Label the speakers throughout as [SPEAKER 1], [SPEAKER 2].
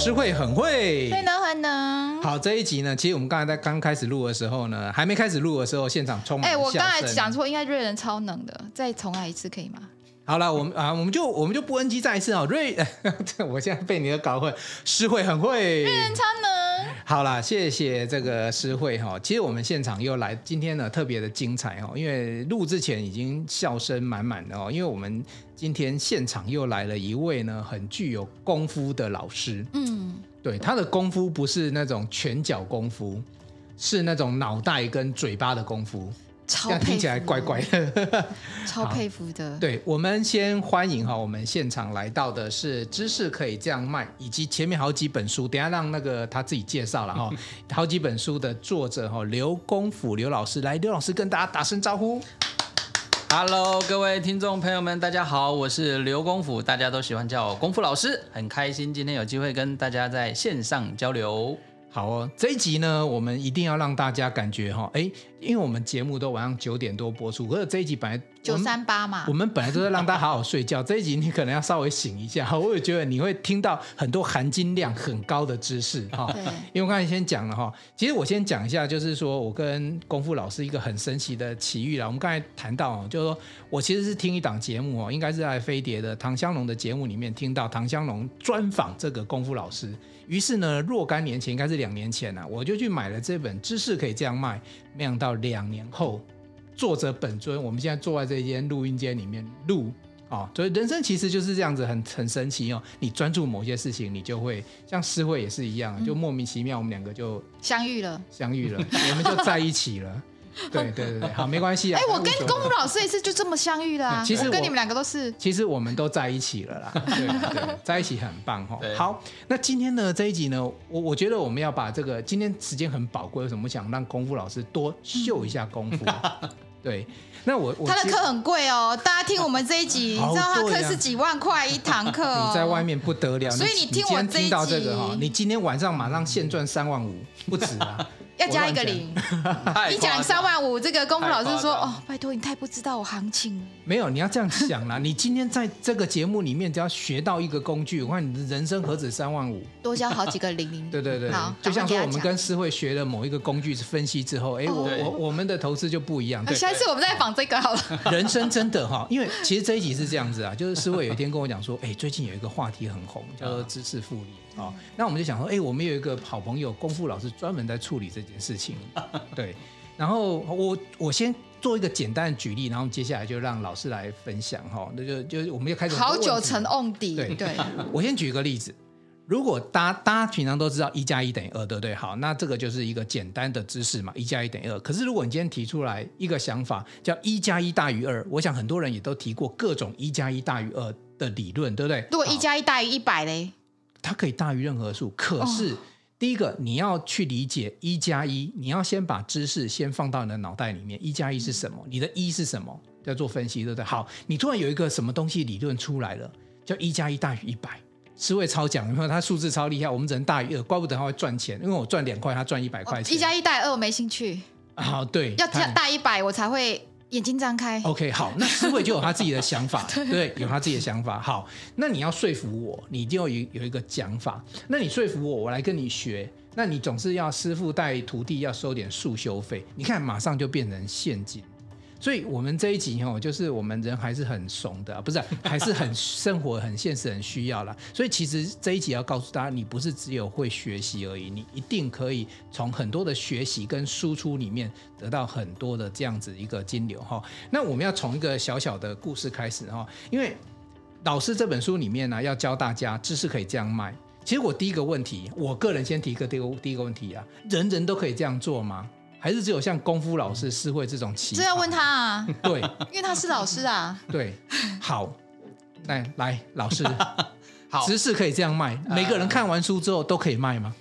[SPEAKER 1] 诗慧很会，
[SPEAKER 2] 会能很能。
[SPEAKER 1] 好，这一集呢，其实我们刚才在刚开始录的时候呢，还没开始录的时候，现场充满。哎，
[SPEAKER 2] 我刚才讲错，应该瑞人超能的，再重来一次可以吗？
[SPEAKER 1] 好了，我们啊，我们就我们就不 NG 再一次哦。瑞，我现在被你的搞混，诗慧很会，
[SPEAKER 2] 瑞人超能。
[SPEAKER 1] 好啦，谢谢这个诗慧哈。其实我们现场又来，今天呢特别的精彩哈，因为录之前已经笑声满满的哦，因为我们今天现场又来了一位呢很具有功夫的老师。嗯，对，他的功夫不是那种拳脚功夫，是那种脑袋跟嘴巴的功夫。这样听起来怪怪的，
[SPEAKER 2] 超佩服的。
[SPEAKER 1] 对，我们先欢迎哈，我们现场来到的是知识可以这样卖，以及前面好几本书，等下让那个他自己介绍了哈，好几本书的作者哈，刘功夫刘老师，来，刘老师跟大家打声招呼。
[SPEAKER 3] Hello，各位听众朋友们，大家好，我是刘功夫，大家都喜欢叫我功夫老师，很开心今天有机会跟大家在线上交流。
[SPEAKER 1] 好哦，这一集呢，我们一定要让大家感觉哈，哎，因为我们节目都晚上九点多播出，可是这一集本来
[SPEAKER 2] 九三八嘛，
[SPEAKER 1] 我们本来都是让大家好好睡觉，这一集你可能要稍微醒一下，我也觉得你会听到很多含金量很高的知识哈。对，因为我刚才先讲了哈，其实我先讲一下，就是说我跟功夫老师一个很神奇的奇遇了。我们刚才谈到，就是说我其实是听一档节目哦，应该是在飞碟的唐香龙的节目里面听到唐香龙专访这个功夫老师。于是呢，若干年前，应该是两年前啊，我就去买了这本《知识可以这样卖》。没想到两年后，作者本尊，我们现在坐在这间录音间里面录哦。所以人生其实就是这样子，很很神奇哦。你专注某些事情，你就会像诗慧也是一样，就莫名其妙，我们两个就
[SPEAKER 2] 相遇了，
[SPEAKER 1] 相遇了，我们就在一起了。对对对对，好，没关系啊。
[SPEAKER 2] 哎，我跟功夫老师也是就这么相遇的啊。其实我跟你们两个都是，
[SPEAKER 1] 其实我们都在一起了啦。对对，在一起很棒哈。好，那今天呢这一集呢，我我觉得我们要把这个今天时间很宝贵，为什么我想让功夫老师多秀一下功夫？对，那我
[SPEAKER 2] 他的课很贵哦，大家听我们这一集，你知道他课是几万块一堂课，
[SPEAKER 1] 你在外面不得了。
[SPEAKER 2] 所以你听我这个哈，
[SPEAKER 1] 你今天晚上马上现赚三万五，不止啊。
[SPEAKER 2] 要加一个零，你讲三万五，这个功夫老师说：“哦，拜托你太不知道我行情了。”
[SPEAKER 1] 没有，你要这样想啦。你今天在这个节目里面，只要学到一个工具，我看你的人生何止三万五，
[SPEAKER 2] 多交好几个零零。
[SPEAKER 1] 对对对，好，就像说我们跟思慧学了某一个工具是分析之后，哎，我我我们的投资就不一样。对，
[SPEAKER 2] 下一次我们再访这个好了。
[SPEAKER 1] 人生真的哈，因为其实这一集是这样子啊，就是思慧有一天跟我讲说，哎，最近有一个话题很红，叫做知识复利。哦，那我们就想说，哎，我们有一个好朋友功夫老师，专门在处理这件事情。对，然后我我先做一个简单的举例，然后接下来就让老师来分享哈。那就就我们就开始
[SPEAKER 2] 好久成瓮底。对对，
[SPEAKER 1] 我先举一个例子，如果大家大家平常都知道一加一等于二，对不对？好，那这个就是一个简单的知识嘛，一加一等于二。可是如果你今天提出来一个想法，叫一加一大于二，我想很多人也都提过各种一加一大于二的理论，对不对？
[SPEAKER 2] 如果一加一大于一百嘞？
[SPEAKER 1] 它可以大于任何数，可是第一个你要去理解一加一，你要先把知识先放到你的脑袋里面。一加一是什么？你的一是什么？要做分析，对不对？好，你突然有一个什么东西理论出来了，叫一加一大于一百，思维超讲，因为他数字超厉害，我们只能大于二，怪不得他会赚钱，因为我赚两块，他赚一百块钱。
[SPEAKER 2] 一加一大于二，我没兴趣。
[SPEAKER 1] 好，对，
[SPEAKER 2] 要大一百我才会。眼睛张开。
[SPEAKER 1] OK，好，那思维就有他自己的想法，对，对，有他自己的想法。好，那你要说服我，你就有有一个讲法。那你说服我，我来跟你学，那你总是要师傅带徒弟要收点束修费。你看，马上就变成现金。所以，我们这一集哦，就是我们人还是很怂的，不是，还是很生活、很现实、很需要啦。所以，其实这一集要告诉大家，你不是只有会学习而已，你一定可以从很多的学习跟输出里面得到很多的这样子一个金流哈。那我们要从一个小小的故事开始哈，因为老师这本书里面呢，要教大家知识可以这样卖。其实我第一个问题，我个人先提一个第一个第一个问题啊，人人都可以这样做吗？还是只有像功夫老师、诗慧这种奇葩？
[SPEAKER 2] 这要问他啊。
[SPEAKER 1] 对，
[SPEAKER 2] 因为他是老师啊。
[SPEAKER 1] 对，好，来来，老师，好，知识可以这样卖，每个人看完书之后都可以卖吗？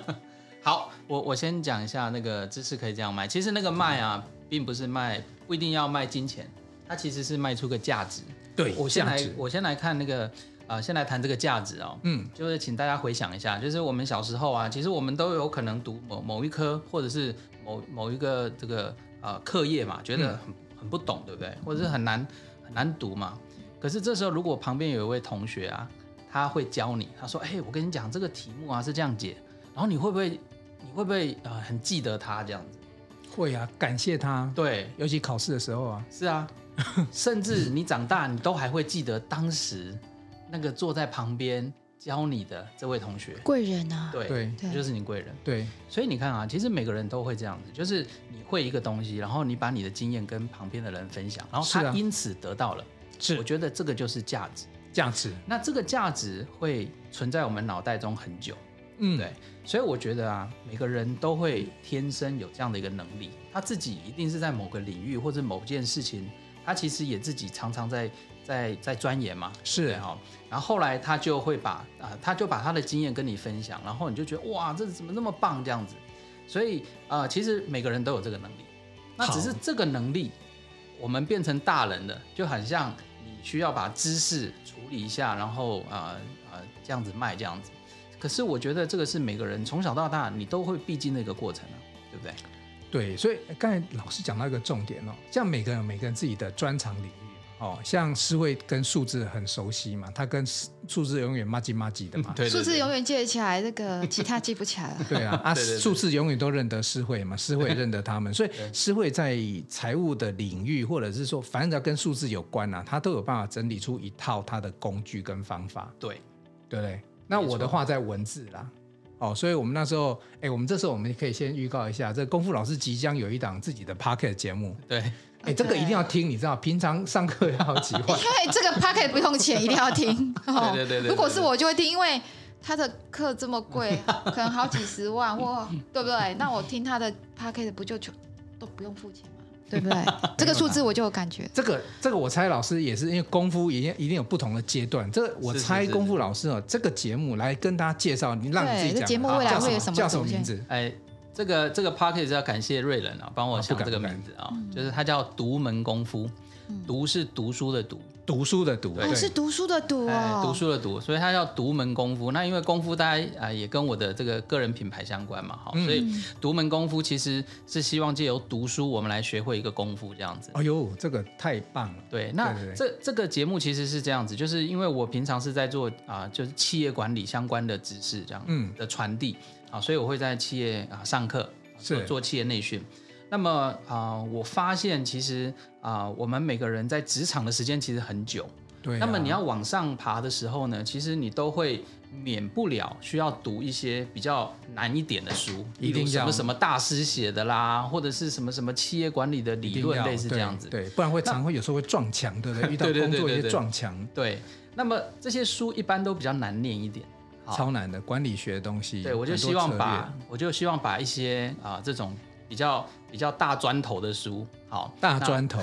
[SPEAKER 3] 好，我我先讲一下那个知识可以这样卖。其实那个卖啊，并不是卖，不一定要卖金钱，它其实是卖出个价值。
[SPEAKER 1] 对，
[SPEAKER 3] 我先来，我先来看那个。啊、呃，先来谈这个价值哦。嗯，就是请大家回想一下，就是我们小时候啊，其实我们都有可能读某某一科，或者是某某一个这个呃课业嘛，觉得很很不懂，对不对？或者是很难很难读嘛。可是这时候，如果旁边有一位同学啊，他会教你，他说：“哎，我跟你讲这个题目啊是这样解，然后你会不会，你会不会呃很记得他这样子？”
[SPEAKER 1] 会啊，感谢他。
[SPEAKER 3] 对，
[SPEAKER 1] 尤其考试的时候啊。
[SPEAKER 3] 是啊，甚至你长大，你都还会记得当时那个坐在旁边教你的这位同学。
[SPEAKER 2] 贵人啊。
[SPEAKER 3] 对对，就是你贵人。
[SPEAKER 1] 对，
[SPEAKER 3] 所以你看啊，其实每个人都会这样子，就是你会一个东西，然后你把你的经验跟旁边的人分享，然后他因此得到了。
[SPEAKER 1] 是，
[SPEAKER 3] 我觉得这个就是价值。
[SPEAKER 1] 价值，
[SPEAKER 3] 那这个价值会存在我们脑袋中很久，嗯，对，所以我觉得啊，每个人都会天生有这样的一个能力，他自己一定是在某个领域或者某件事情，他其实也自己常常在在在钻研嘛，
[SPEAKER 1] 是
[SPEAKER 3] 哈，然后后来他就会把啊，他就把他的经验跟你分享，然后你就觉得哇，这怎么那么棒这样子，所以啊、呃，其实每个人都有这个能力，那只是这个能力我们变成大人了，就很像你。需要把知识处理一下，然后啊这样子卖这样子。可是我觉得这个是每个人从小到大你都会必经的一个过程啊，对不对？
[SPEAKER 1] 对，所以刚才老师讲到一个重点哦，像每个人有每个人自己的专长领域。哦，像诗慧跟数字很熟悉嘛，他跟数字永远麻吉麻吉的嘛，
[SPEAKER 2] 数字永远记得起来，这个其他记不起来了。
[SPEAKER 1] 对啊，啊，数字永远都认得诗慧嘛，诗慧认得他们，所以诗慧在财务的领域，或者是说，反正只要跟数字有关啊，他都有办法整理出一套他的工具跟方法。
[SPEAKER 3] 对，
[SPEAKER 1] 对不对？那我的话在文字啦，哦，所以我们那时候，哎，我们这时候我们可以先预告一下，这功夫老师即将有一档自己的 Pocket 节目。
[SPEAKER 3] 对。
[SPEAKER 1] 哎，这个一定要听，你知道？平常上课要几话？
[SPEAKER 2] 因为这个 pocket 不用钱，一定要听。
[SPEAKER 3] 对对对对。
[SPEAKER 2] 如果是我就会听，因为他的课这么贵，可能好几十万，或对不对？那我听他的 pocket 不就就都不用付钱吗？对不对？这个数字我就有感觉。
[SPEAKER 1] 这个这个我猜老师也是因为功夫一定一定有不同的阶段。这个我猜功夫老师哦，这个节目来跟大家介绍，你让你自己讲。
[SPEAKER 2] 节目未来会有什么
[SPEAKER 1] 叫什么名字？
[SPEAKER 3] 哎。这个这个 podcast 要感谢瑞仁啊，帮我想这个名字啊，就是他叫独门功夫，读是读书的读，
[SPEAKER 1] 读书的读，
[SPEAKER 2] 对，是读书的读哦，
[SPEAKER 3] 读书的读，所以他叫独门功夫。那因为功夫大家啊也跟我的这个个人品牌相关嘛，哈，所以独门功夫其实是希望借由读书，我们来学会一个功夫这样子。
[SPEAKER 1] 哎呦，这个太棒了。
[SPEAKER 3] 对，那这这个节目其实是这样子，就是因为我平常是在做啊，就是企业管理相关的知识这样嗯。的传递。啊，所以我会在企业啊上课，做做企业内训。那么啊，我发现其实啊，我们每个人在职场的时间其实很久。
[SPEAKER 1] 对啊。
[SPEAKER 3] 那么你要往上爬的时候呢，其实你都会免不了需要读一些比较难一点的书，一定什么什么大师写的啦，或者是什么什么企业管理的理论，类似这样子。
[SPEAKER 1] 对，不然会常会有时候会撞墙，对不对？遇到工作一些撞墙。
[SPEAKER 3] 对。那么这些书一般都比较难念一点。
[SPEAKER 1] 超难的管理学的东西，
[SPEAKER 3] 对，我就希望把，我就希望把一些啊、呃、这种比较比较大砖头的书，好，
[SPEAKER 1] 大砖头，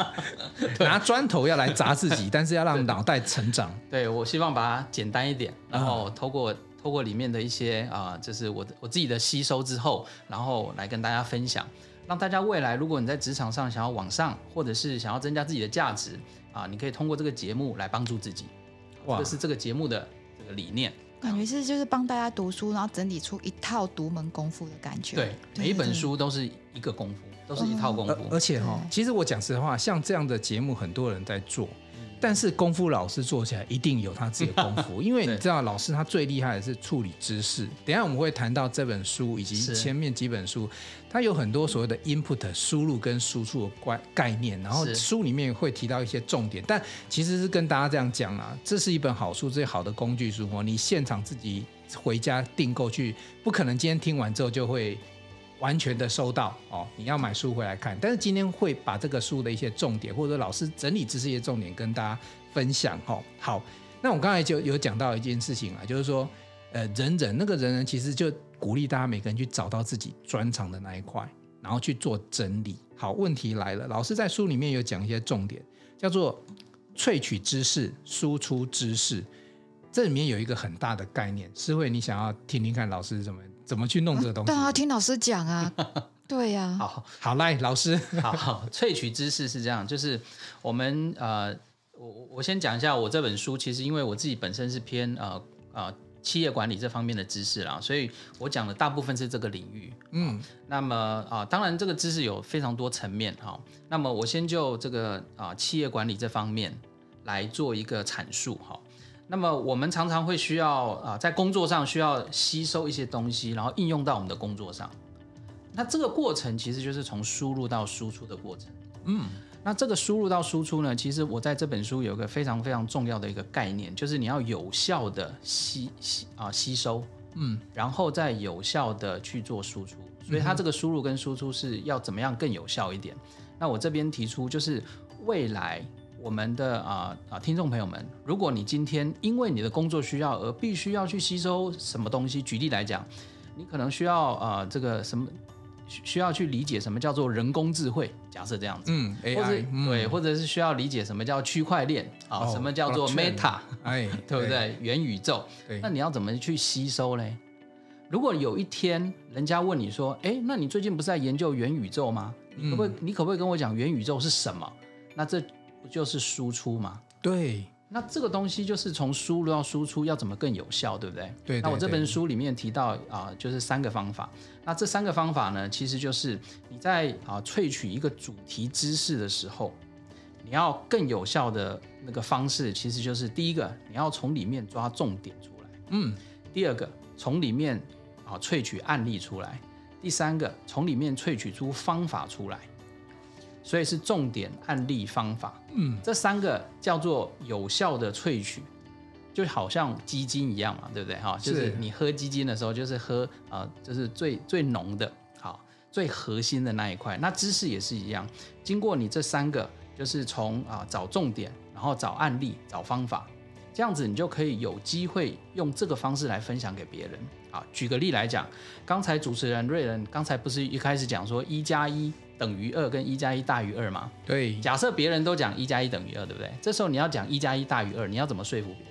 [SPEAKER 1] 拿砖头要来砸自己，但是要让脑袋成
[SPEAKER 3] 长。对，我希望把它简单一点，然后透过、嗯、透过里面的一些啊、呃，就是我我自己的吸收之后，然后来跟大家分享，让大家未来如果你在职场上想要往上，或者是想要增加自己的价值啊、呃，你可以通过这个节目来帮助自己。哇，这是这个节目的这个理念。
[SPEAKER 2] 感觉是就是帮大家读书，然后整理出一套独门功夫的感觉。
[SPEAKER 3] 对，每一本书都是一个功夫，都是一套功夫。
[SPEAKER 1] 而且哈，其实我讲实话，像这样的节目，很多人在做。但是功夫老师做起来一定有他自己的功夫，因为 你知道老师他最厉害的是处理知识。等下我们会谈到这本书以及前面几本书，它有很多所谓的 input 输入跟输出的概概念，然后书里面会提到一些重点。但其实是跟大家这样讲啊，这是一本好书，最好的工具书哦。你现场自己回家订购去，不可能今天听完之后就会。完全的收到哦，你要买书回来看。但是今天会把这个书的一些重点，或者老师整理知识一些重点跟大家分享哦。好，那我刚才就有讲到一件事情啊，就是说，呃，人人那个人人其实就鼓励大家每个人去找到自己专长的那一块，然后去做整理。好，问题来了，老师在书里面有讲一些重点，叫做萃取知识、输出知识。这里面有一个很大的概念，诗慧，你想要听听看老师怎么？怎么去弄这个东西？
[SPEAKER 2] 对啊，听老师讲啊。对呀、啊。
[SPEAKER 3] 好，
[SPEAKER 1] 好来，老师，
[SPEAKER 3] 好，好，萃取知识是这样，就是我们呃，我我先讲一下我这本书，其实因为我自己本身是偏呃呃企业管理这方面的知识啦，所以我讲的大部分是这个领域。嗯，那么啊、呃，当然这个知识有非常多层面哈。那么我先就这个啊、呃、企业管理这方面来做一个阐述哈。那么我们常常会需要啊，在工作上需要吸收一些东西，然后应用到我们的工作上。那这个过程其实就是从输入到输出的过程。嗯，那这个输入到输出呢，其实我在这本书有一个非常非常重要的一个概念，就是你要有效的吸吸啊吸收，嗯，然后再有效的去做输出。所以它这个输入跟输出是要怎么样更有效一点？那我这边提出就是未来。我们的啊啊听众朋友们，如果你今天因为你的工作需要而必须要去吸收什么东西，举例来讲，你可能需要啊这个什么需要去理解什么叫做人工智慧，假设这样子，嗯，AI，或者、嗯、对，或者是需要理解什么叫区块链啊，哦、什么叫做 Meta，哎，对不对？对元宇宙，对那你要怎么去吸收嘞？如果有一天人家问你说，哎，那你最近不是在研究元宇宙吗？你可不可以、嗯、你可不可以跟我讲元宇宙是什么？那这不就是输出吗？
[SPEAKER 1] 对，
[SPEAKER 3] 那这个东西就是从输入到输出要怎么更有效，对不对？
[SPEAKER 1] 对，对，对。
[SPEAKER 3] 那我这本书里面提到啊、呃，就是三个方法。那这三个方法呢，其实就是你在啊、呃、萃取一个主题知识的时候，你要更有效的那个方式，其实就是第一个，你要从里面抓重点出来。嗯。第二个，从里面啊萃取案例出来。第三个，从里面萃取出方法出来。所以是重点案例方法，嗯，这三个叫做有效的萃取，就好像鸡精一样嘛，对不对？哈，就是你喝鸡精的时候，就是喝啊、呃，就是最最浓的，好，最核心的那一块。那知识也是一样，经过你这三个，就是从啊、呃、找重点，然后找案例，找方法，这样子你就可以有机会用这个方式来分享给别人。啊，举个例来讲，刚才主持人瑞仁刚才不是一开始讲说一加一。等于二跟一加一大于二嘛？
[SPEAKER 1] 对。
[SPEAKER 3] 假设别人都讲一加一等于二，对不对？这时候你要讲一加一大于二，你要怎么说服别人？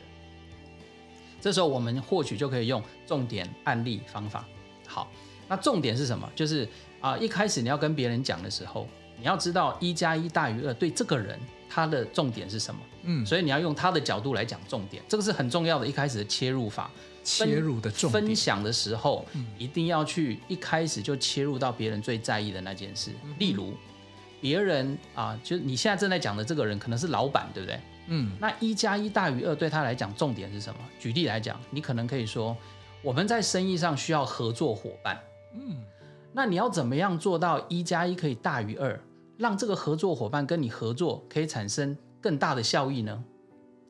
[SPEAKER 3] 这时候我们或许就可以用重点案例方法。好，那重点是什么？就是啊、呃，一开始你要跟别人讲的时候，你要知道一加一大于二对这个人他的重点是什么？嗯，所以你要用他的角度来讲重点，这个是很重要的，一开始的切入法。
[SPEAKER 1] 切入的重点，
[SPEAKER 3] 分享的时候，嗯、一定要去一开始就切入到别人最在意的那件事。嗯、例如，别人啊，就你现在正在讲的这个人可能是老板，对不对？嗯，那一加一大于二对他来讲重点是什么？举例来讲，你可能可以说，我们在生意上需要合作伙伴。嗯，那你要怎么样做到一加一可以大于二，让这个合作伙伴跟你合作可以产生更大的效益呢？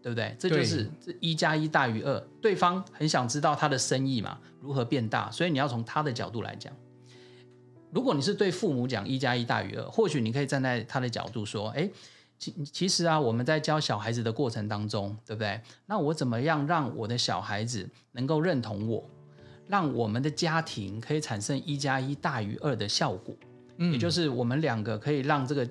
[SPEAKER 3] 对不对？这就是这一加一大于二。对方很想知道他的生意嘛，如何变大，所以你要从他的角度来讲。如果你是对父母讲一加一大于二，或许你可以站在他的角度说：哎，其其实啊，我们在教小孩子的过程当中，对不对？那我怎么样让我的小孩子能够认同我，让我们的家庭可以产生一加一大于二的效果？嗯，也就是我们两个可以让这个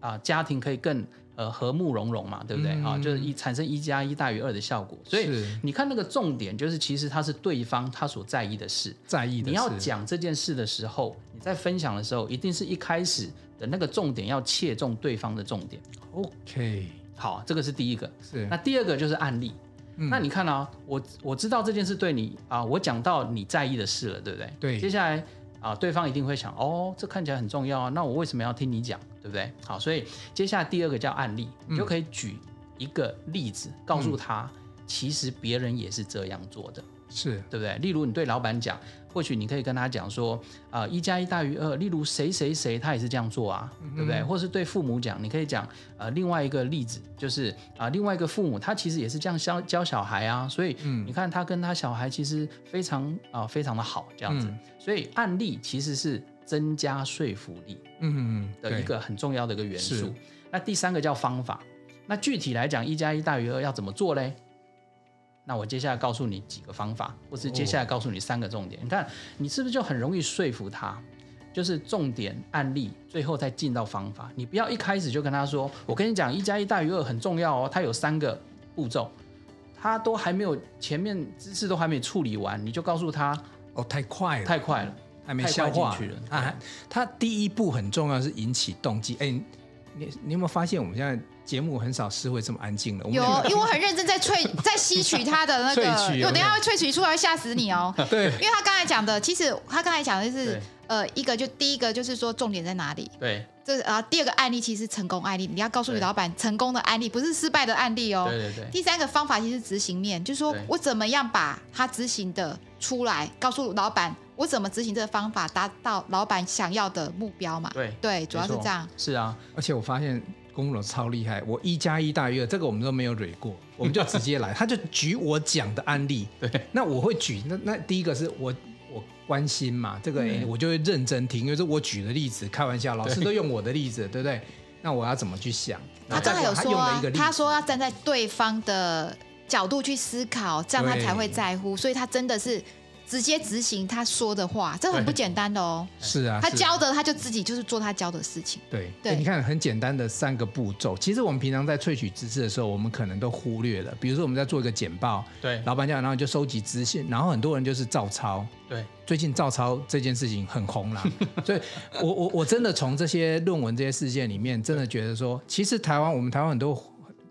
[SPEAKER 3] 啊家庭可以更。呃，和睦融融嘛，对不对？啊、嗯，就是一产生一加一大于二的效果。所以你看那个重点，就是其实它是对方他所在意的事，
[SPEAKER 1] 在意的事。
[SPEAKER 3] 你要讲这件事的时候，你在分享的时候，一定是一开始的那个重点要切中对方的重点。
[SPEAKER 1] OK，
[SPEAKER 3] 好，这个是第一个。
[SPEAKER 1] 是。
[SPEAKER 3] 那第二个就是案例。嗯、那你看啊，我我知道这件事对你啊，我讲到你在意的事了，对不对？
[SPEAKER 1] 对。
[SPEAKER 3] 接下来。啊，对方一定会想，哦，这看起来很重要啊，那我为什么要听你讲，对不对？好，所以接下来第二个叫案例，你就可以举一个例子，嗯、告诉他，其实别人也是这样做的，
[SPEAKER 1] 是
[SPEAKER 3] 对不对？例如你对老板讲。或许你可以跟他讲说，啊、呃，一加一大于二。例如谁谁谁他也是这样做啊，嗯、对不对？或是对父母讲，你可以讲，呃，另外一个例子就是啊、呃，另外一个父母他其实也是这样教教小孩啊，所以你看他跟他小孩其实非常啊、呃、非常的好这样子。嗯、所以案例其实是增加说服力，嗯嗯的一个很重要的一个元素。是那第三个叫方法，那具体来讲，一加一大于二要怎么做嘞？那我接下来告诉你几个方法，或是接下来告诉你三个重点。Oh. 你看，你是不是就很容易说服他？就是重点案例，最后再进到方法。你不要一开始就跟他说：“我跟你讲，一加一大于二很重要哦，它有三个步骤，他都还没有前面知识都还没处理完，你就告诉他
[SPEAKER 1] 哦，太快了，
[SPEAKER 3] 太快了，
[SPEAKER 1] 还没消化
[SPEAKER 3] 进去了。
[SPEAKER 1] 啊，他第一步很重要，是引起动机。哎，你你有没有发现我们现在？节目很少是会这么安静的。
[SPEAKER 2] 有，因为我很认真在萃，在吸取他的那个，我等下会萃取出来吓死你哦。
[SPEAKER 1] 对，
[SPEAKER 2] 因为他刚才讲的，其实他刚才讲的就是，呃，一个就第一个就是说重点在哪里？
[SPEAKER 3] 对。
[SPEAKER 2] 这啊，第二个案例其实是成功案例，你要告诉你老板成功的案例，不是失败的案例哦。
[SPEAKER 3] 对对对。
[SPEAKER 2] 第三个方法其实是执行面，就是说我怎么样把它执行的出来，告诉老板我怎么执行这个方法，达到老板想要的目标嘛。
[SPEAKER 3] 对
[SPEAKER 2] 对，主要是这样。
[SPEAKER 3] 是啊，
[SPEAKER 1] 而且我发现公公超厉害，我一加一大于二，这个我们都没有蕊过，我们就直接来，他就举我讲的案例。
[SPEAKER 3] 对。
[SPEAKER 1] 那我会举，那那第一个是我。我关心嘛，这个、欸、我就会认真听，因为是我举的例子，开玩笑，老师都用我的例子，对，对不对？那我要怎么去想？
[SPEAKER 2] 他刚才有说、啊，他说要站在对方的角度去思考，这样他才会在乎，所以他真的是。直接执行他说的话，这很不简单的哦。
[SPEAKER 1] 是啊，
[SPEAKER 2] 他教的他就自己就是做他教的事情。
[SPEAKER 1] 对对，你看很简单的三个步骤，其实我们平常在萃取知识的时候，我们可能都忽略了。比如说我们在做一个简报，
[SPEAKER 3] 对，
[SPEAKER 1] 老板讲，然后就收集资讯，然后很多人就是照抄。
[SPEAKER 3] 对，
[SPEAKER 1] 最近照抄这件事情很红啦，所以我我我真的从这些论文这些事件里面，真的觉得说，其实台湾我们台湾很多。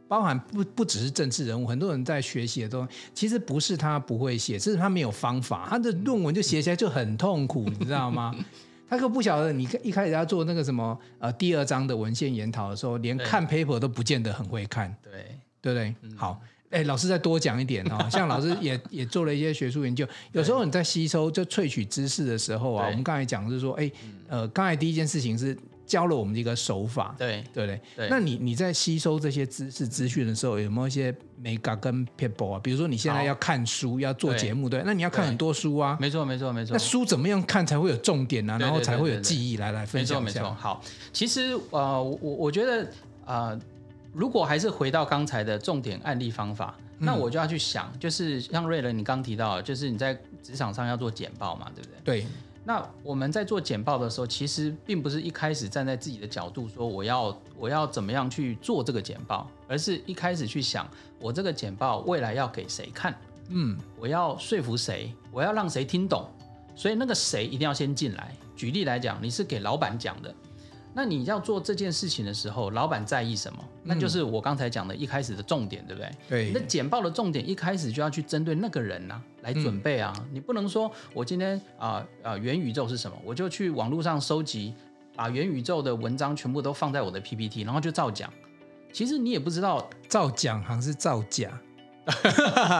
[SPEAKER 1] 包含不不只是政治人物，很多人在学习的东西，其实不是他不会写，只是他没有方法，他的论文就写起来就很痛苦，你知道吗？他可不晓得，你一开始要做那个什么呃第二章的文献研讨的时候，连看 paper 都不见得很会看，
[SPEAKER 3] 对
[SPEAKER 1] 对不对？嗯、好，哎，老师再多讲一点哦，像老师也也做了一些学术研究，有时候你在吸收就萃取知识的时候啊，我们刚才讲就是说，哎，呃，刚才第一件事情是。教了我们一个手法，
[SPEAKER 3] 对
[SPEAKER 1] 对对，
[SPEAKER 3] 对。
[SPEAKER 1] 那你你在吸收这些知识资讯的时候，有没有一些美感跟 people 啊？比如说你现在要看书，要做节目，对，那你要看很多书啊。没错
[SPEAKER 3] 没错没错。
[SPEAKER 1] 那书怎么样看才会有重点呢、啊？然后才会有记忆来来分享一下。
[SPEAKER 3] 没错没错。好，其实呃，我我觉得呃，如果还是回到刚才的重点案例方法，嗯、那我就要去想，就是像瑞仁你刚提到，就是你在职场上要做简报嘛，对不对？
[SPEAKER 1] 对。
[SPEAKER 3] 那我们在做简报的时候，其实并不是一开始站在自己的角度说我要我要怎么样去做这个简报，而是一开始去想我这个简报未来要给谁看，嗯，我要说服谁，我要让谁听懂，所以那个谁一定要先进来。举例来讲，你是给老板讲的。那你要做这件事情的时候，老板在意什么？那就是我刚才讲的一开始的重点，对不对？
[SPEAKER 1] 对。
[SPEAKER 3] 那简报的重点一开始就要去针对那个人呐、啊、来准备啊。你不能说我今天啊啊元宇宙是什么，我就去网络上收集，把元宇宙的文章全部都放在我的 PPT，然后就照讲。其实你也不知道
[SPEAKER 1] 照讲还是造假。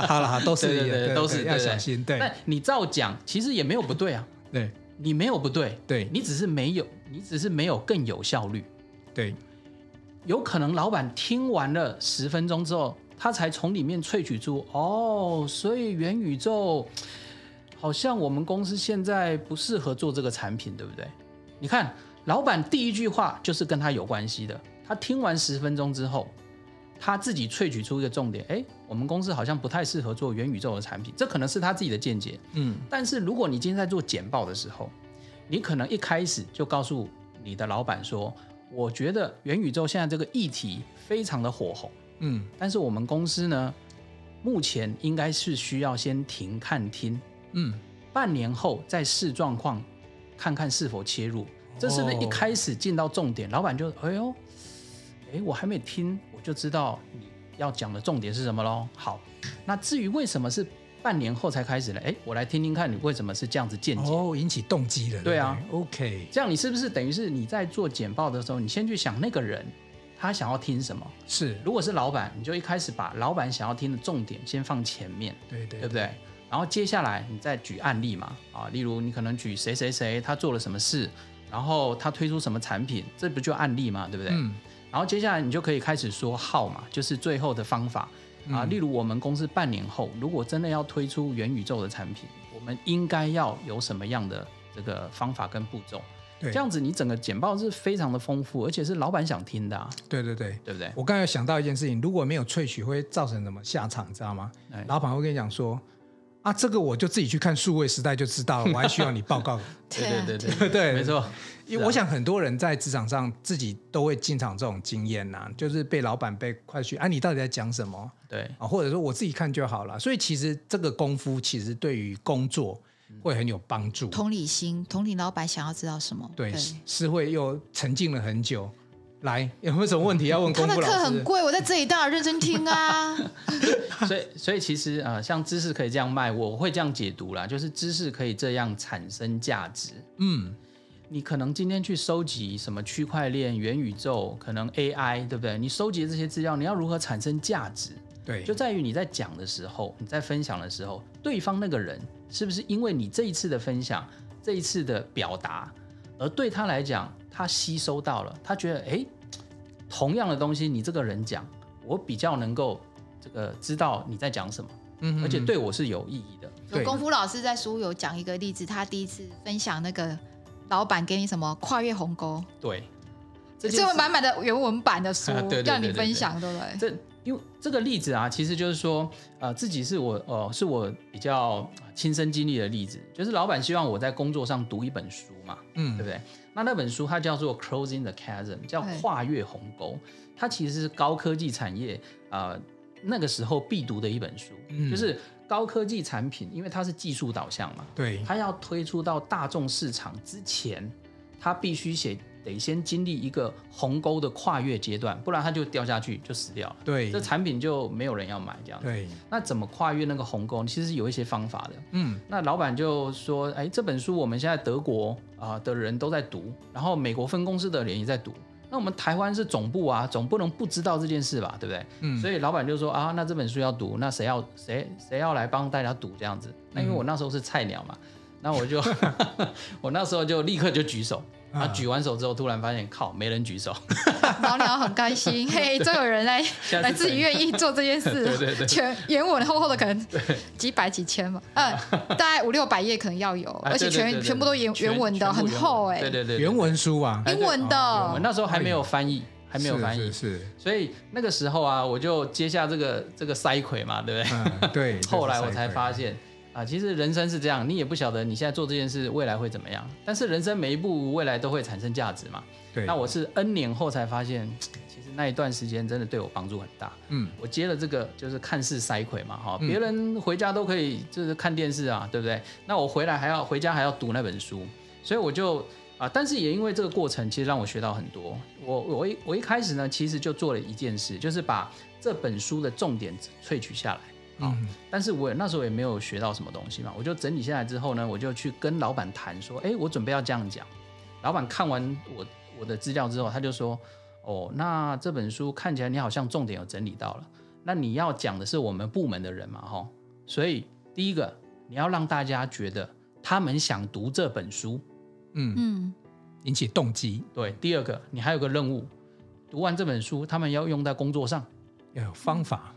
[SPEAKER 1] 好了，好，都是
[SPEAKER 3] 对对对，对，都是
[SPEAKER 1] 要小心。对，
[SPEAKER 3] 那你照讲其实也没有不对啊。
[SPEAKER 1] 对。
[SPEAKER 3] 你没有不对，
[SPEAKER 1] 对，
[SPEAKER 3] 你只是没有，你只是没有更有效率，
[SPEAKER 1] 对，
[SPEAKER 3] 有可能老板听完了十分钟之后，他才从里面萃取出，哦，所以元宇宙好像我们公司现在不适合做这个产品，对不对？你看，老板第一句话就是跟他有关系的，他听完十分钟之后。他自己萃取出一个重点，哎，我们公司好像不太适合做元宇宙的产品，这可能是他自己的见解。嗯，但是如果你今天在做简报的时候，你可能一开始就告诉你的老板说，我觉得元宇宙现在这个议题非常的火红，嗯，但是我们公司呢，目前应该是需要先停看听，嗯，半年后再试状况，看看是否切入。这是不是一开始进到重点，老板就哎呦，哎，我还没听。就知道你要讲的重点是什么喽。好，那至于为什么是半年后才开始呢？哎，我来听听看你为什么是这样子见解
[SPEAKER 1] 哦，引起动机了。
[SPEAKER 3] 对啊
[SPEAKER 1] ，OK，
[SPEAKER 3] 这样你是不是等于是你在做简报的时候，你先去想那个人他想要听什么？
[SPEAKER 1] 是，
[SPEAKER 3] 如果是老板，你就一开始把老板想要听的重点先放前面，
[SPEAKER 1] 对对，
[SPEAKER 3] 对不对？然后接下来你再举案例嘛，啊，例如你可能举谁谁谁他做了什么事，然后他推出什么产品，这不就案例嘛，对不对？嗯。然后接下来你就可以开始说号嘛，就是最后的方法啊。例如我们公司半年后如果真的要推出元宇宙的产品，我们应该要有什么样的这个方法跟步骤？对，这样子你整个简报是非常的丰富，而且是老板想听的啊。
[SPEAKER 1] 对对对，
[SPEAKER 3] 对不对？
[SPEAKER 1] 我刚才有想到一件事情，如果没有萃取，会造成什么下场？知道吗？老板会跟你讲说。啊，这个我就自己去看数位时代就知道了，我还需要你报告。
[SPEAKER 3] 对对对
[SPEAKER 1] 对 对，
[SPEAKER 3] 没错。
[SPEAKER 1] 因为我想很多人在职场上自己都会经常这种经验呐、啊，就是被老板被快去，啊，你到底在讲什么？
[SPEAKER 3] 对啊，
[SPEAKER 1] 或者说我自己看就好了。所以其实这个功夫其实对于工作会很有帮助。
[SPEAKER 2] 同理心，同理老板想要知道什么？
[SPEAKER 1] 对，对是会又沉浸了很久。来，有没有什么问题要问公布老师？
[SPEAKER 2] 他的课很贵，我在这里当然认真听啊。
[SPEAKER 3] 所以，所以其实呃，像知识可以这样卖，我会这样解读啦，就是知识可以这样产生价值。嗯，你可能今天去收集什么区块链、元宇宙，可能 AI，对不对？你收集这些资料，你要如何产生价值？
[SPEAKER 1] 对，
[SPEAKER 3] 就在于你在讲的时候，你在分享的时候，对方那个人是不是因为你这一次的分享，这一次的表达，而对他来讲，他吸收到了，他觉得，哎，同样的东西，你这个人讲，我比较能够这个知道你在讲什么，嗯，而且对我是有意义的。
[SPEAKER 2] 有功夫老师在书有讲一个例子，他第一次分享那个老板给你什么跨越鸿沟，
[SPEAKER 3] 对，
[SPEAKER 2] 这是满满的原文版的书，让你分享，对不对？
[SPEAKER 3] 这因为这个例子啊，其实就是说，呃，自己是我，呃，是我比较亲身经历的例子，就是老板希望我在工作上读一本书嘛，嗯，对不对？那那本书它叫做《Closing the Chasm》，叫跨越鸿沟，它其实是高科技产业啊、呃、那个时候必读的一本书，嗯、就是高科技产品，因为它是技术导向嘛，
[SPEAKER 1] 对，
[SPEAKER 3] 它要推出到大众市场之前，它必须写。得先经历一个鸿沟的跨越阶段，不然它就掉下去就死掉了。
[SPEAKER 1] 对，
[SPEAKER 3] 这产品就没有人要买这样子。
[SPEAKER 1] 对，那
[SPEAKER 3] 怎么跨越那个鸿沟？其实是有一些方法的。嗯，那老板就说：“哎，这本书我们现在德国啊、呃、的人都在读，然后美国分公司的人也在读。那我们台湾是总部啊，总不能不知道这件事吧？对不对？嗯，所以老板就说：啊，那这本书要读，那谁要谁谁要来帮大家读这样子？那因为我那时候是菜鸟嘛，那我就 我那时候就立刻就举手。”他举完手之后，突然发现靠，没人举手。
[SPEAKER 2] 老鸟很开心，嘿，终有人来来自己愿意做这件事。
[SPEAKER 3] 对对对，
[SPEAKER 2] 全原文厚厚的，可能几百几千嘛，嗯，大概五六百页可能要有，而且全全部都原原文的，很厚哎。
[SPEAKER 3] 对对对，
[SPEAKER 1] 原文书啊，
[SPEAKER 2] 英文的。
[SPEAKER 3] 我那时候还没有翻译，还没有翻译，是。所以那个时候啊，我就接下这个这个塞葵嘛，对不对？
[SPEAKER 1] 对。
[SPEAKER 3] 后来我才发现。啊，其实人生是这样，你也不晓得你现在做这件事未来会怎么样。但是人生每一步未来都会产生价值嘛。对。那我是 N 年后才发现，其实那一段时间真的对我帮助很大。嗯。我接了这个就是看似塞葵嘛，哈，别人回家都可以就是看电视啊，对不对？那我回来还要回家还要读那本书，所以我就啊，但是也因为这个过程，其实让我学到很多。我我一我一开始呢，其实就做了一件事，就是把这本书的重点萃取下来。嗯，但是我那时候也没有学到什么东西嘛，我就整理下来之后呢，我就去跟老板谈说，哎，我准备要这样讲。老板看完我我的资料之后，他就说，哦，那这本书看起来你好像重点有整理到了，那你要讲的是我们部门的人嘛，哈，所以第一个你要让大家觉得他们想读这本书，嗯。嗯，
[SPEAKER 1] 引起动机。
[SPEAKER 3] 对，第二个你还有个任务，读完这本书，他们要用在工作上，
[SPEAKER 1] 要有方法。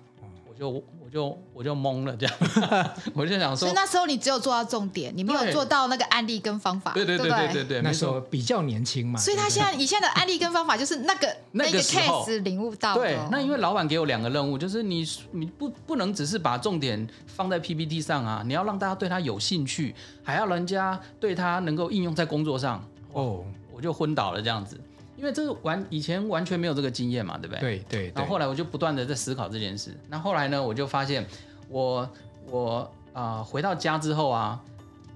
[SPEAKER 3] 我就。就我就懵了，这样，我就想说，
[SPEAKER 2] 所以那时候你只有做到重点，你没有做到那个案例跟方法，
[SPEAKER 3] 对对对对对对，
[SPEAKER 1] 那时候比较年轻嘛，
[SPEAKER 2] 所以他现在以现在的案例跟方法就是那个 那个 case 领悟到，
[SPEAKER 3] 对，那因为老板给我两个任务，就是你你不不能只是把重点放在 PPT 上啊，你要让大家对他有兴趣，还要人家对他能够应用在工作上，哦，我就昏倒了这样子。因为这是完以前完全没有这个经验嘛，对不对？
[SPEAKER 1] 对对。对，
[SPEAKER 3] 然后后来我就不断的在思考这件事。那后来呢，我就发现我我啊、呃、回到家之后啊，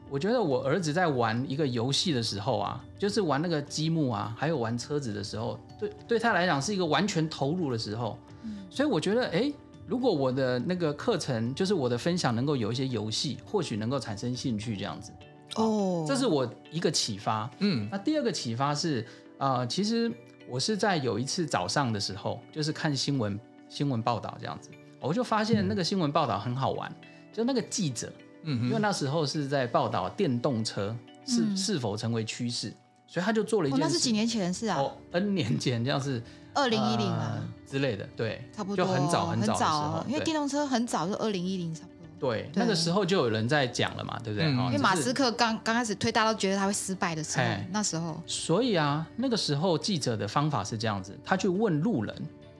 [SPEAKER 3] 我觉得我儿子在玩一个游戏的时候啊，就是玩那个积木啊，还有玩车子的时候，对对他来讲是一个完全投入的时候。嗯。所以我觉得，哎，如果我的那个课程就是我的分享能够有一些游戏，或许能够产生兴趣这样子。哦。这是我一个启发。嗯。那第二个启发是。啊、呃，其实我是在有一次早上的时候，就是看新闻新闻报道这样子，我就发现那个新闻报道很好玩，嗯、就那个记者，嗯，因为那时候是在报道电动车是、嗯、是否成为趋势，所以他就做了一件事，哦、
[SPEAKER 2] 那是几年前的事啊，
[SPEAKER 3] 哦，N 年前这样是
[SPEAKER 2] 二零一零啊
[SPEAKER 3] 之类的，对，
[SPEAKER 2] 差不多，
[SPEAKER 3] 就很早很早的时候，
[SPEAKER 2] 因为电动车很早就二零一零差不多。
[SPEAKER 3] 对，那个时候就有人在讲了嘛，对不对？
[SPEAKER 2] 因为马斯克刚刚开始推，大家都觉得他会失败的时候，那时候。
[SPEAKER 3] 所以啊，那个时候记者的方法是这样子，他去问路人，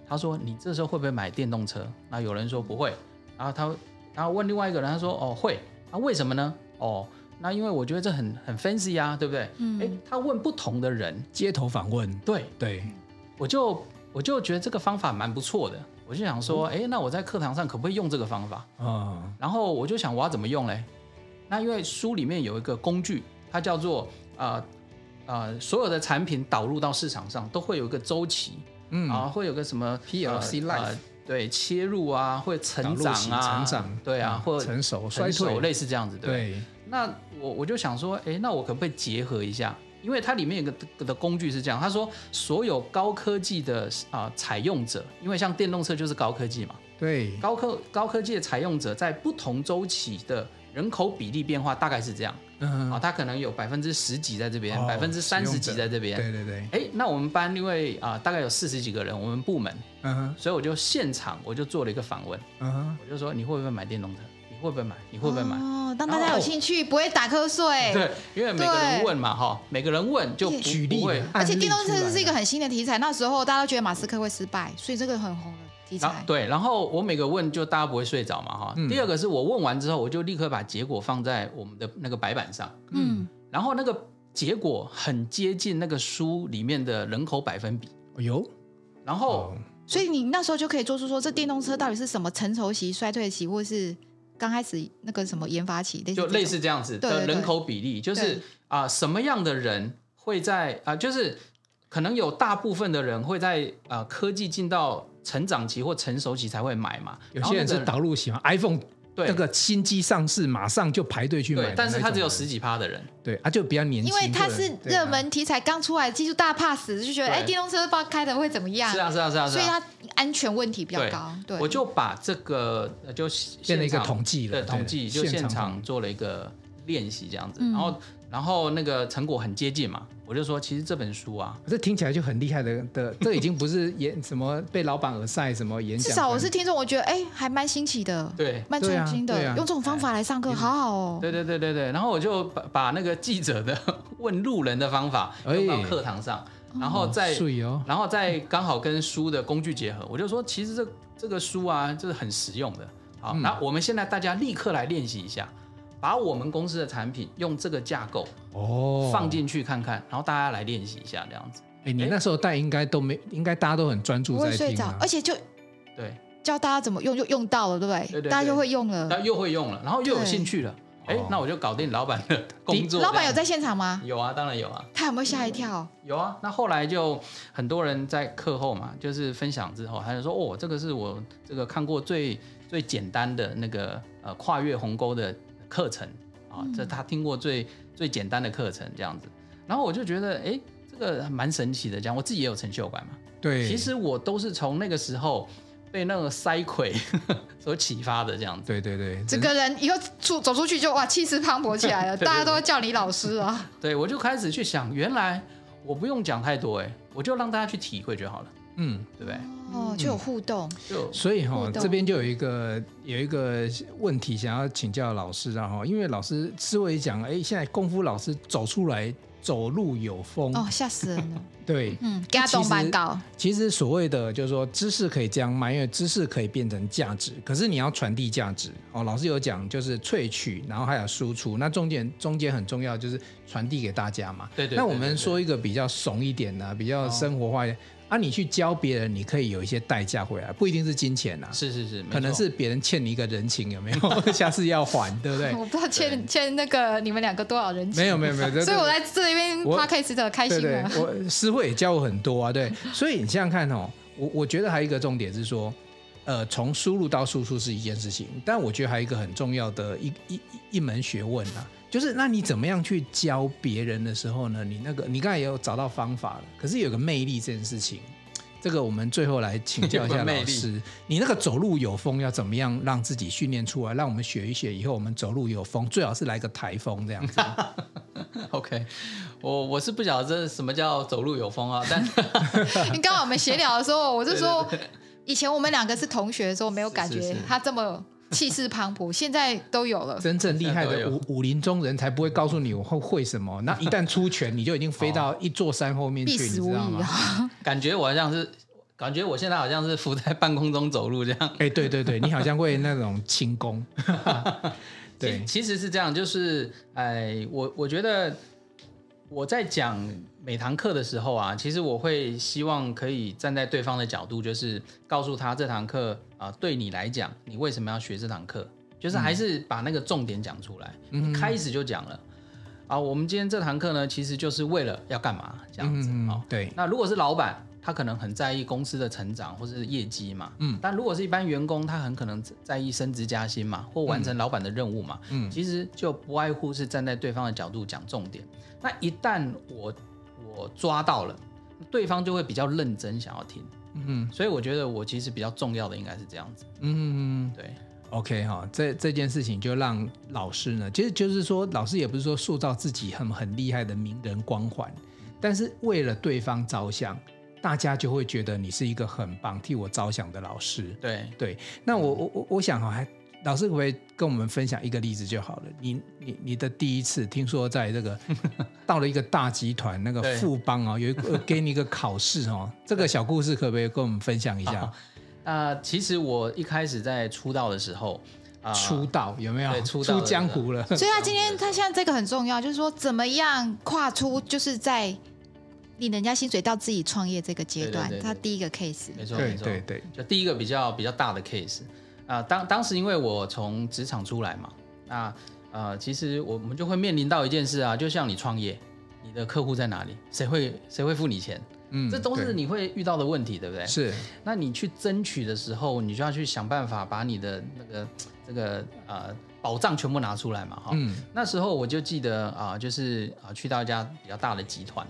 [SPEAKER 3] 他说：“你这时候会不会买电动车？”那有人说不会，然后他，然后问另外一个人，他说：“哦，会。啊，为什么呢？哦，那因为我觉得这很很 fancy 啊，对不对？”嗯。哎，他问不同的人，
[SPEAKER 1] 街头访问。
[SPEAKER 3] 对
[SPEAKER 1] 对，
[SPEAKER 3] 我就我就觉得这个方法蛮不错的。我就想说，哎，那我在课堂上可不可以用这个方法？嗯，然后我就想我要怎么用嘞？那因为书里面有一个工具，它叫做呃呃，所有的产品导入到市场上都会有一个周期，嗯啊，会有个什么
[SPEAKER 1] PLC life，
[SPEAKER 3] 对，切入啊，会成长啊，
[SPEAKER 1] 成长，
[SPEAKER 3] 对啊，或
[SPEAKER 1] 成熟、
[SPEAKER 3] 衰退，类似这样子，
[SPEAKER 1] 对。
[SPEAKER 3] 那我我就想说，哎，那我可不可以结合一下？因为它里面有个的工具是这样，他说所有高科技的啊采用者，因为像电动车就是高科技嘛，
[SPEAKER 1] 对，
[SPEAKER 3] 高科高科技的采用者在不同周期的人口比例变化大概是这样，嗯，啊，它可能有百分之十几在这边，百分之三十几在这边，
[SPEAKER 1] 对对对，
[SPEAKER 3] 哎，那我们班因为啊大概有四十几个人，我们部门，嗯哼，所以我就现场我就做了一个访问，嗯哼，我就说你会不会买电动车？你会不会买？你会不会买？
[SPEAKER 2] 哦，让大家有兴趣，不会打瞌睡。
[SPEAKER 3] 对，因为每个人问嘛，哈，每个人问就举例。
[SPEAKER 2] 而且电动车是一个很新的题材，那时候大家都觉得马斯克会失败，所以这个很红的题材。
[SPEAKER 3] 对，然后我每个问就大家不会睡着嘛，哈。第二个是我问完之后，我就立刻把结果放在我们的那个白板上，嗯，然后那个结果很接近那个书里面的人口百分比。哎呦，然后，
[SPEAKER 2] 所以你那时候就可以做出说，这电动车到底是什么成熟期、衰退期，或是？刚开始那个什么研发期，
[SPEAKER 3] 就类似这样子的人口比例，就是啊、呃，什么样的人会在啊、呃，就是可能有大部分的人会在啊、呃，科技进到成长期或成熟期才会买嘛。
[SPEAKER 1] 有些人是导入喜欢 iPhone。对，那个新机上市，马上就排队去买。
[SPEAKER 3] 但是他只有十几趴的人。
[SPEAKER 1] 对啊，就比较年轻。
[SPEAKER 2] 因为他是热门题材刚出来，技术大家怕死，就觉得哎，电动车不知道开的会怎么样。
[SPEAKER 3] 是啊，是啊，是啊。
[SPEAKER 2] 所以它安全问题比较高。对，
[SPEAKER 3] 我就把这个就
[SPEAKER 1] 变成一个统计了，
[SPEAKER 3] 统计就现场做了一个练习这样子，然后。然后那个成果很接近嘛，我就说其实这本书啊，
[SPEAKER 1] 这听起来就很厉害的的，这已经不是演什么被老板耳塞什么演讲。
[SPEAKER 2] 至少我是听众，我觉得哎还蛮新奇的，
[SPEAKER 3] 对，
[SPEAKER 2] 蛮创新的，啊啊、用这种方法来上课，好好哦。
[SPEAKER 3] 对对对对对，然后我就把把那个记者的 问路人的方法用到课堂上，哎、然后再、哦、然后再刚好跟书的工具结合，我就说其实这这个书啊，就是很实用的。好，那、嗯、我们现在大家立刻来练习一下。把我们公司的产品用这个架构哦放进去看看，然后大家来练习一下这样子。
[SPEAKER 1] 哎，你那时候带应该都没，应该大家都很专注在听。
[SPEAKER 2] 而且就
[SPEAKER 3] 对
[SPEAKER 2] 教大家怎么用，就用到了，对不对？对对，大家就会用了，
[SPEAKER 3] 又会用了，然后又有兴趣了。哎，那我就搞定老板的工作。
[SPEAKER 2] 老板有在现场吗？
[SPEAKER 3] 有啊，当然有啊。
[SPEAKER 2] 他有没有吓一跳？
[SPEAKER 3] 有啊。那后来就很多人在课后嘛，就是分享之后，他就说：“哦，这个是我这个看过最最简单的那个呃跨越鸿沟的课程。”啊，这他听过最最简单的课程这样子，然后我就觉得，哎，这个蛮神奇的，这样我自己也有成就感嘛。
[SPEAKER 1] 对，
[SPEAKER 3] 其实我都是从那个时候被那个塞葵 所启发的这样子。
[SPEAKER 1] 对对对，
[SPEAKER 2] 整个人以后出走出去就哇气势磅礴起来了，大家都会叫你老师啊。
[SPEAKER 3] 对，我就开始去想，原来我不用讲太多，哎，我就让大家去体会就好了。嗯，对不对？
[SPEAKER 2] 哦，就有互动，
[SPEAKER 3] 就
[SPEAKER 1] 所以哈，这边就有一个有一个问题想要请教老师，然后因为老师思维讲，哎，现在功夫老师走出来走路有风
[SPEAKER 2] 哦，吓死人了。
[SPEAKER 1] 对，
[SPEAKER 2] 嗯，给他动蛮高。
[SPEAKER 1] 其实所谓的就是说知识可以这样卖，因为知识可以变成价值，可是你要传递价值哦。老师有讲就是萃取，然后还有输出，那中间中间很重要就是传递给大家嘛。
[SPEAKER 3] 对对。
[SPEAKER 1] 那我们说一个比较怂一点的，比较生活化一点。啊，你去教别人，你可以有一些代价回来，不一定是金钱呐。
[SPEAKER 3] 是是是，
[SPEAKER 1] 可能是别人欠你一个人情，有没有？下次要还，对不对？
[SPEAKER 2] 我不知道欠欠那个你们两个多少人情。
[SPEAKER 1] 没有没有没有，
[SPEAKER 2] 所以我在这边 podcast 的开心了。
[SPEAKER 1] 我师会也教我很多啊，对。所以你想想看哦，我我觉得还有一个重点是说，呃，从输入到输出是一件事情，但我觉得还有一个很重要的一一一门学问啊。就是，那你怎么样去教别人的时候呢？你那个，你刚才也有找到方法了，可是有个魅力这件事情。这个我们最后来请教一下老师，你那个走路有风要怎么样让自己训练出来？让我们学一学，以后我们走路有风，最好是来个台风这样子。
[SPEAKER 3] OK，我我是不晓得这什么叫走路有风啊，但
[SPEAKER 2] 你刚刚我们闲聊的时候，我就说以前我们两个是同学的时候，没有感觉他这么。气势磅礴，现在都有了。
[SPEAKER 1] 真正厉害的武武林中人才不会告诉你我会会什么，那一旦出拳，你就已经飞到一座山后面去，你知道吗？
[SPEAKER 3] 感觉我好像是，感觉我现在好像是浮在半空中走路这样。
[SPEAKER 1] 哎，对对对，你好像会那种轻功。
[SPEAKER 3] 对，其实是这样，就是哎，我我觉得。我在讲每堂课的时候啊，其实我会希望可以站在对方的角度，就是告诉他这堂课啊，对你来讲，你为什么要学这堂课？就是还是把那个重点讲出来。嗯，开始就讲了啊，我们今天这堂课呢，其实就是为了要干嘛这样子啊。对，那如果是老板。他可能很在意公司的成长或者是业绩嘛，嗯，但如果是一般员工，他很可能在意升职加薪嘛，或完成老板的任务嘛，嗯，其实就不外乎是站在对方的角度讲重点。那一旦我我抓到了，对方就会比较认真想要听，嗯，所以我觉得我其实比较重要的应该是这样子，嗯，对
[SPEAKER 1] ，OK 哈，这这件事情就让老师呢，其实就是说老师也不是说塑造自己很很厉害的名人光环，但是为了对方着想。大家就会觉得你是一个很棒、替我着想的老师。
[SPEAKER 3] 对
[SPEAKER 1] 对，那我我我我想哈，还老师可不可以跟我们分享一个例子就好了？你你你的第一次听说在这个 到了一个大集团那个富邦啊，有一个给你一个考试哦，这个小故事可不可以跟我们分享一下？
[SPEAKER 3] 啊，其实我一开始在出道的时候，
[SPEAKER 1] 出道有没有？出出江湖了。
[SPEAKER 2] 所以他今天他现在这个很重要，就是说怎么样跨出，就是在。领人家薪水到自己创业这个阶段，他第一个 case，
[SPEAKER 3] 没错没错，对对，就第一个比较比较大的 case 啊、呃。当当时因为我从职场出来嘛，那呃，其实我们就会面临到一件事啊，就像你创业，你的客户在哪里？谁会谁会付你钱？嗯，这都是你会遇到的问题，对，对不对？
[SPEAKER 1] 是。
[SPEAKER 3] 那你去争取的时候，你就要去想办法把你的那个这个呃保障全部拿出来嘛，哈。嗯。那时候我就记得啊、呃，就是啊、呃，去到一家比较大的集团。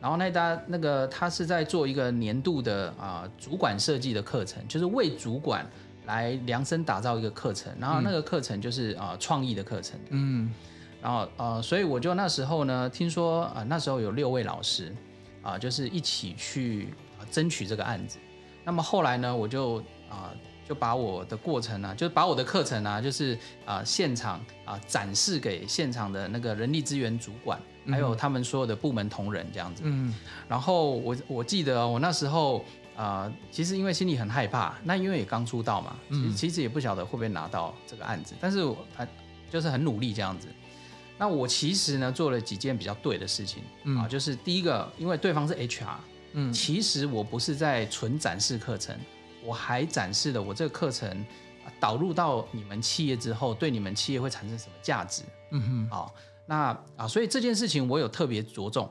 [SPEAKER 3] 然后那家那个他是在做一个年度的啊、呃、主管设计的课程，就是为主管来量身打造一个课程。然后那个课程就是啊、呃、创意的课程。嗯。然后呃，所以我就那时候呢，听说啊、呃、那时候有六位老师啊、呃，就是一起去啊争取这个案子。那么后来呢，我就啊、呃、就把我的过程呢、啊，就把我的课程啊，就是啊、呃、现场啊、呃、展示给现场的那个人力资源主管。还有他们所有的部门同仁这样子，嗯，然后我我记得我那时候啊、呃，其实因为心里很害怕，那因为也刚出道嘛，其实其实也不晓得会不会拿到这个案子，但是我还就是很努力这样子。那我其实呢做了几件比较对的事情啊，就是第一个，因为对方是 HR，嗯，其实我不是在纯展示课程，我还展示了我这个课程导入到你们企业之后，对你们企业会产生什么价值，嗯哼，好。那啊，所以这件事情我有特别着重，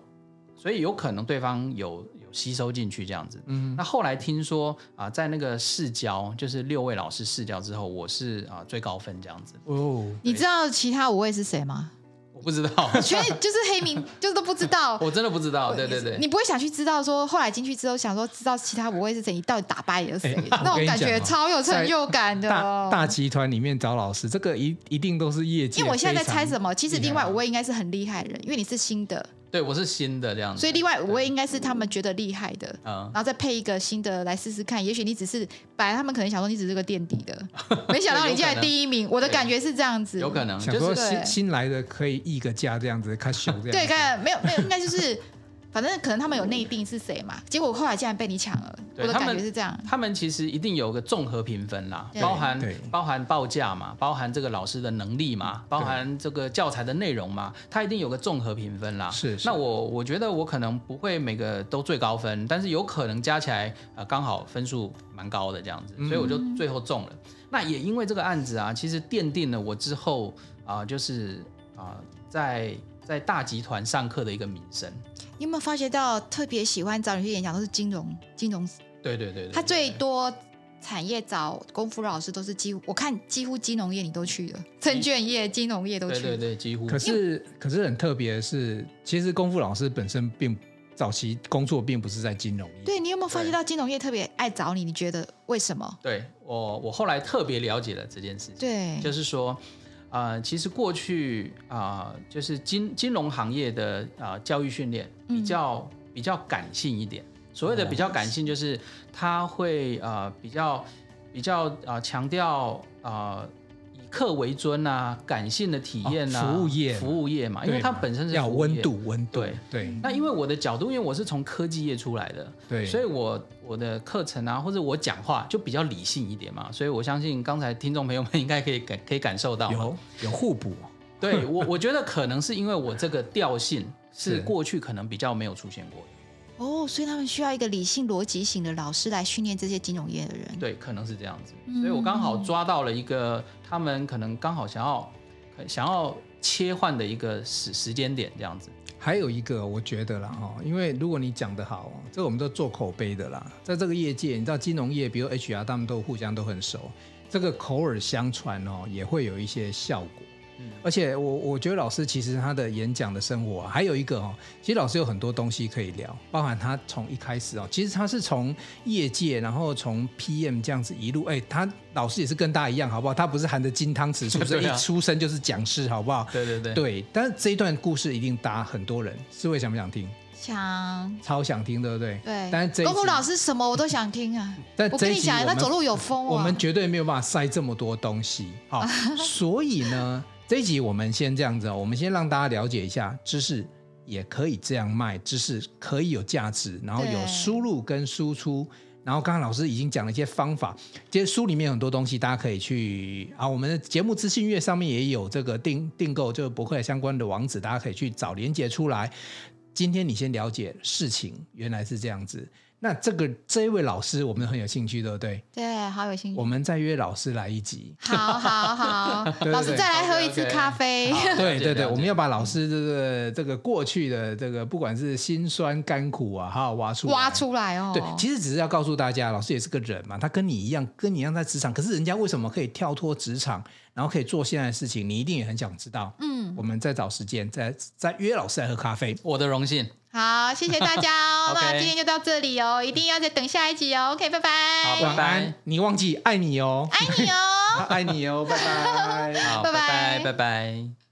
[SPEAKER 3] 所以有可能对方有有吸收进去这样子。嗯，那后来听说啊，在那个试教，就是六位老师试教之后，我是啊最高分这样子。哦，
[SPEAKER 2] 你知道其他五位是谁吗？
[SPEAKER 3] 我不知道，
[SPEAKER 2] 所以就是黑名，就是都不知道。
[SPEAKER 3] 我真的不知道，对对对。
[SPEAKER 2] 你不会想去知道说，后来进去之后想说知道其他五位是谁，你到底打败了谁？欸、那种感觉超有成就感的。
[SPEAKER 1] 大，大集团里面找老师，这个一一定都是业绩。
[SPEAKER 2] 因为我现在在猜什么，其实另外五位应该是很厉害的人，因为你是新的。
[SPEAKER 3] 对，我是新的这样子，
[SPEAKER 2] 所以另外五位应该是他们觉得厉害的，然后再配一个新的来试试看。也许你只是本来他们可能想说你只是个垫底的，没想到你竟然第一名。我的感觉是这样子，
[SPEAKER 3] 有可能
[SPEAKER 1] 想说新新来的可以议个价这样子，看秀这样。
[SPEAKER 2] 对，看没有没有，应该就是。反正可能他们有内定是谁嘛，结果后来竟然被你抢了，我的感觉是这样。
[SPEAKER 3] 他们其实一定有个综合评分啦，包含包含报价嘛，包含这个老师的能力嘛，包含这个教材的内容嘛，他一定有个综合评分啦。
[SPEAKER 1] 是，
[SPEAKER 3] 那我我觉得我可能不会每个都最高分，但是有可能加起来呃刚好分数蛮高的这样子，所以我就最后中了。那也因为这个案子啊，其实奠定了我之后啊，就是啊在。在大集团上课的一个名声，
[SPEAKER 2] 你有没有发觉到特别喜欢找你去演讲都是金融金融？
[SPEAKER 3] 对对对，对，
[SPEAKER 2] 他最多产业找功夫老师都是几乎，我看几乎金融业你都去了，证券业、金融业都去了。
[SPEAKER 3] 对对对，几乎。
[SPEAKER 1] 可是可是很特别的是，其实功夫老师本身并早期工作并不是在金融业。
[SPEAKER 2] 对，你有没有发觉到金融业特别爱找你？你觉得为什么？
[SPEAKER 3] 对我我后来特别了解了这件事情。
[SPEAKER 2] 对，
[SPEAKER 3] 就是说。啊、呃，其实过去啊、呃，就是金金融行业的啊、呃、教育训练比较、嗯、比较感性一点。所谓的比较感性，就是他会啊、呃、比较比较啊、呃、强调啊。呃客为尊啊，感性的体验啊，
[SPEAKER 1] 服务业，
[SPEAKER 3] 服务业嘛，因为它本身是
[SPEAKER 1] 要温度，温度，
[SPEAKER 3] 对
[SPEAKER 1] 对。
[SPEAKER 3] 那因为我的角度，因为我是从科技业出来的，对，所以我我的课程啊，或者我讲话就比较理性一点嘛，所以我相信刚才听众朋友们应该可以感 可以感受到
[SPEAKER 1] 有有互补。
[SPEAKER 3] 对我我觉得可能是因为我这个调性 是过去可能比较没有出现过的。
[SPEAKER 2] 哦，所以他们需要一个理性逻辑型的老师来训练这些金融业的人。
[SPEAKER 3] 对，可能是这样子。所以我刚好抓到了一个他们可能刚好想要想要切换的一个时时间点，这样子。
[SPEAKER 1] 还有一个，我觉得啦哈，因为如果你讲得好，这我们都做口碑的啦，在这个业界，你知道金融业，比如 HR，他们都互相都很熟，这个口耳相传哦，也会有一些效果。而且我我觉得老师其实他的演讲的生活、啊、还有一个哦，其实老师有很多东西可以聊，包含他从一开始哦，其实他是从业界，然后从 PM 这样子一路，哎，他老师也是跟大家一样，好不好？他不是含着金汤匙出生，一出生就是讲师，好不好？
[SPEAKER 3] 对对对。
[SPEAKER 1] 对，但是这一段故事一定搭很多人，四位想不想听？
[SPEAKER 2] 想，
[SPEAKER 1] 超想听，对不对？
[SPEAKER 2] 对。
[SPEAKER 1] 但是这一
[SPEAKER 2] 公公老师什么我都想听啊。
[SPEAKER 1] 但
[SPEAKER 2] 我跟你讲，他走路有风、啊，
[SPEAKER 1] 我们绝对没有办法塞这么多东西，好，所以呢。这一集我们先这样子，我们先让大家了解一下，知识也可以这样卖，知识可以有价值，然后有输入跟输出，然后刚刚老师已经讲了一些方法，其实书里面很多东西大家可以去啊，我们的节目资讯页上面也有这个订订购这个博客相关的网址，大家可以去找连接出来。今天你先了解事情原来是这样子。那这个这一位老师，我们很有兴趣，对不对？
[SPEAKER 2] 对，好有兴趣。
[SPEAKER 1] 我们再约老师来一集。
[SPEAKER 2] 好好好，对对对，老师再来喝一次咖啡。
[SPEAKER 1] 对对对，我们要把老师这个这个过去的这个不管是辛酸甘苦啊，好好挖出来。
[SPEAKER 2] 挖出来哦。
[SPEAKER 1] 对，其实只是要告诉大家，老师也是个人嘛，他跟你一样，跟你一样在职场，可是人家为什么可以跳脱职场，然后可以做现在的事情？你一定也很想知道。嗯，我们再找时间，再再约老师来喝咖啡。
[SPEAKER 3] 我的荣幸。
[SPEAKER 2] 好，谢谢大家哦。那今天就到这里哦，一定要再等下一集哦。OK，拜拜。
[SPEAKER 3] 好，晚安。
[SPEAKER 1] 你忘记爱你哦，
[SPEAKER 2] 爱你哦，
[SPEAKER 1] 爱你哦，拜拜。
[SPEAKER 3] 好，拜拜，拜拜。